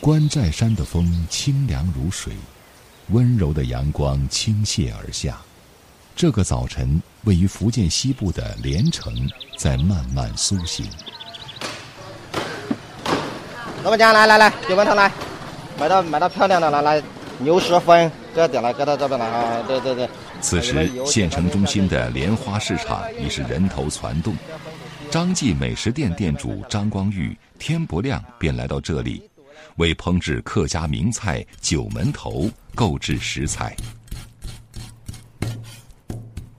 关寨山的风清凉如水，温柔的阳光倾泻而下。这个早晨，位于福建西部的连城在慢慢苏醒。老板娘，来来来，九门头来，买到买到漂亮的了，来牛舌粉，这点来，搁到这边来啊！对对对。此时，县城中心的莲花市场已是人头攒动。张记美食店店主张光玉天不亮便来到这里。为烹制客家名菜九门头购置食材。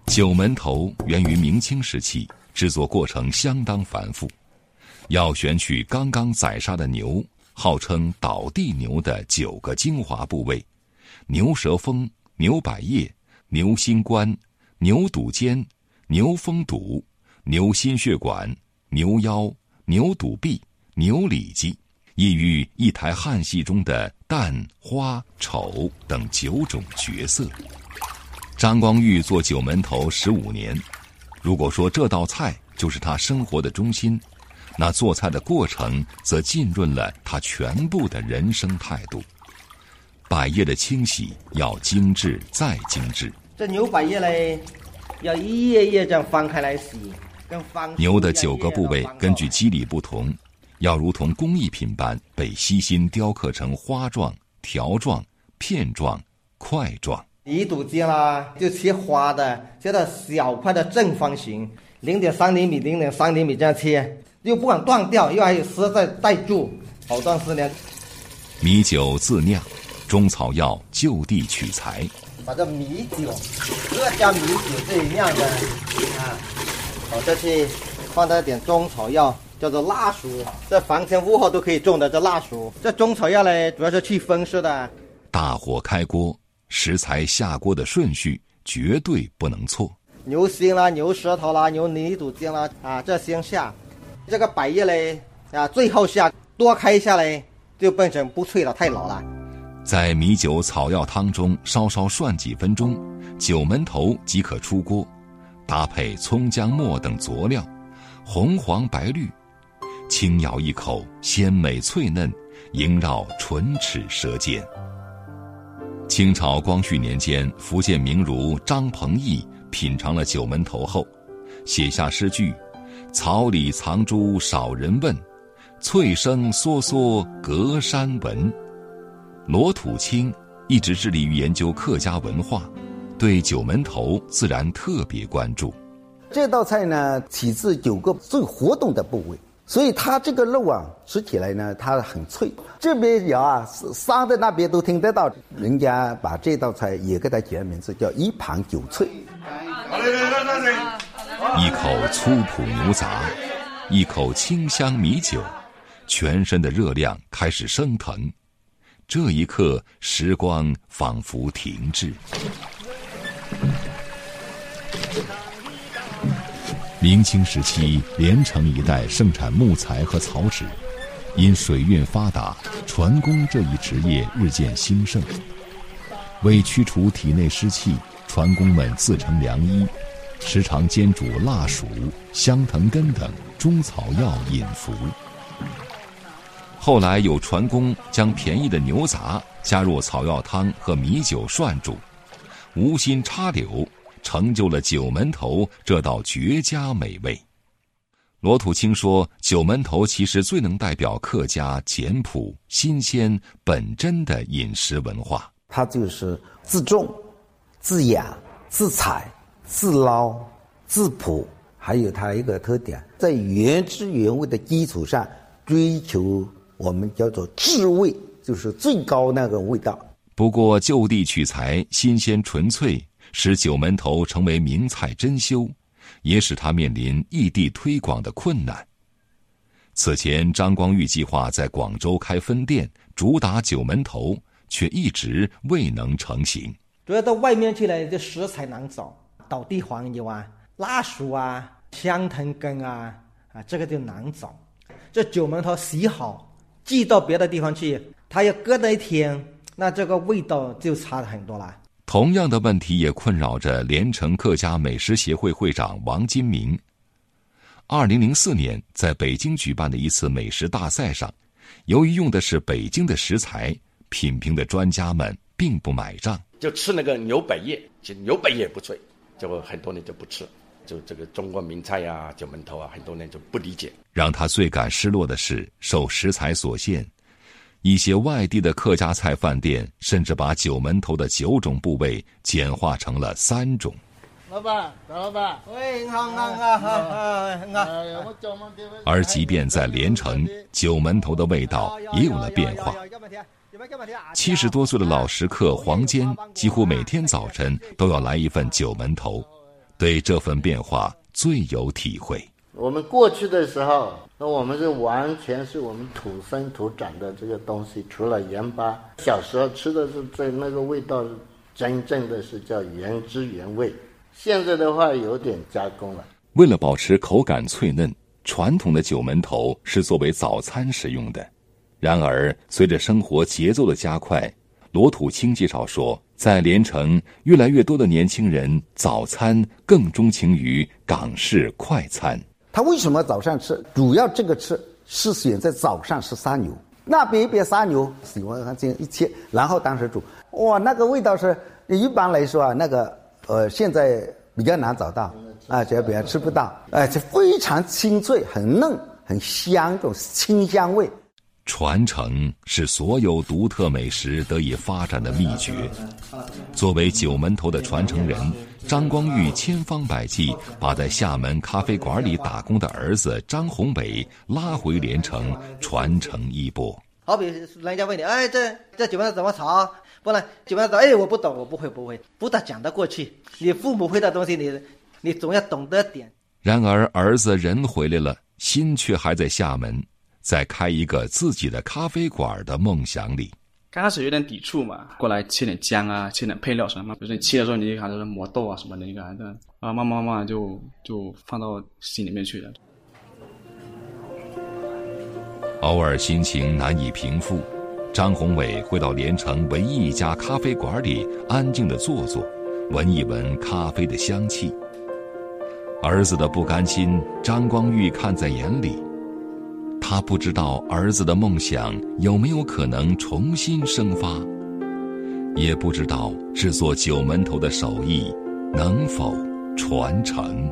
九门头源于明清时期，制作过程相当繁复，要选取刚刚宰杀的牛，号称“倒地牛”的九个精华部位：牛舌峰、牛百叶、牛心冠、牛肚尖、牛峰肚、牛心血管、牛腰、牛肚臂、牛里脊。意喻一台汉戏中的旦、花、丑等九种角色。张光玉做九门头十五年，如果说这道菜就是他生活的中心，那做菜的过程则浸润了他全部的人生态度。百叶的清洗要精致再精致。这牛百叶嘞，要一页页这样翻开来洗，跟翻。牛的九个部位根据肌理不同。要如同工艺品般被悉心雕刻成花状、条状、片状、块状。一肚尖啦，就切花的，切到小块的正方形，零点三厘米、零点三厘米这样切，又不敢断掉，又还有丝在带住，好断丝呢。米酒自酿，中草药就地取材。把这米酒，这家米酒自己酿的啊，好再去放点点中草药。叫做辣薯，这房前屋后都可以种的。这辣薯，这中草药嘞，主要是去风湿的。大火开锅，食材下锅的顺序绝对不能错。牛心啦，牛舌头啦，牛泥肚尖啦，啊，这先下。这个百叶嘞，啊，最后下，多开一下嘞，就变成不脆了，太老了。在米酒草药汤中稍稍涮几分钟，九门头即可出锅，搭配葱姜末等佐料，红黄白绿。轻咬一口，鲜美脆嫩，萦绕唇齿舌尖。清朝光绪年间，福建名儒张鹏毅品尝了九门头后，写下诗句：“草里藏珠少人问，翠声嗦嗦隔山闻。”罗土清一直致力于研究客家文化，对九门头自然特别关注。这道菜呢，起自九个最活动的部位。所以它这个肉啊，吃起来呢，它很脆。这边有啊，杀的那边都听得到。人家把这道菜也给它起了名字，叫一盘酒脆。一口粗朴牛杂，一口清香米酒，全身的热量开始升腾。这一刻，时光仿佛停滞。明清时期，连城一带盛产木材和草纸，因水运发达，船工这一职业日渐兴盛。为驱除体内湿气，船工们自成良医，时常煎煮辣薯、香藤根等中草药饮服。后来有船工将便宜的牛杂加入草药汤和米酒涮煮，无心插柳。成就了九门头这道绝佳美味。罗土清说：“九门头其实最能代表客家简朴、新鲜、本真的饮食文化。它就是自种、自养、自采、自捞、自朴，还有它一个特点，在原汁原味的基础上追求我们叫做至味，就是最高那个味道。不过就地取材，新鲜纯粹。”使九门头成为名菜珍馐，也使他面临异地推广的困难。此前，张光玉计划在广州开分店，主打九门头，却一直未能成型。主要到外面去了，这食材难找，倒地黄油啊、辣薯啊、香藤根啊，啊，这个就难找。这九门头洗好，寄到别的地方去，它要搁那一天，那这个味道就差很多了。同样的问题也困扰着连城客家美食协会会长王金明。二零零四年，在北京举办的一次美食大赛上，由于用的是北京的食材，品评的专家们并不买账。就吃那个牛百叶，其实牛百叶不脆，就很多人就不吃。就这个中国名菜呀，九门头啊，很多人就不理解。让他最感失落的是，受食材所限，一些外地的客家菜饭店甚至把九门头的九种部位简化成了三种。老板，大老板，喂，好，好，好，好，好。而即便在连城，九门头的味道也有了变化。七十多岁的老食客黄坚，几乎每天早晨都要来一份九门头。对这份变化最有体会。我们过去的时候，那我们是完全是我们土生土长的这个东西，除了盐巴，小时候吃的是在那个味道，真正的是叫原汁原味。现在的话有点加工了。为了保持口感脆嫩，传统的九门头是作为早餐食用的。然而，随着生活节奏的加快，罗土清介绍说。在连城，越来越多的年轻人早餐更钟情于港式快餐。他为什么早上吃？主要这个吃是选在早上吃杀牛，那边一边杀牛，喜欢这样一切，然后当时煮，哇，那个味道是一般来说啊，那个呃现在比较难找到啊，这边吃不到，哎，就非常清脆、很嫩、很香，这种清香味。传承是所有独特美食得以发展的秘诀。作为九门头的传承人，张光玉千方百计把在厦门咖啡馆里打工的儿子张宏伟拉回连城传承衣钵。好比人家问你，哎，这这九门头怎么炒？不然九门头，哎，我不懂，我不会，不会，不大讲得过去。你父母会的东西，你你总要懂得点。然而，儿子人回来了，心却还在厦门。在开一个自己的咖啡馆的梦想里，刚开始有点抵触嘛，过来切点姜啊，切点配料什么，比如说你切的时候，你就看就是磨豆啊什么的，你看这啊，慢慢慢慢就就放到心里面去了。偶尔心情难以平复，张宏伟会到连城唯一一家咖啡馆里安静的坐坐，闻一闻咖啡的香气。儿子的不甘心，张光玉看在眼里。他不知道儿子的梦想有没有可能重新生发，也不知道制作九门头的手艺能否传承。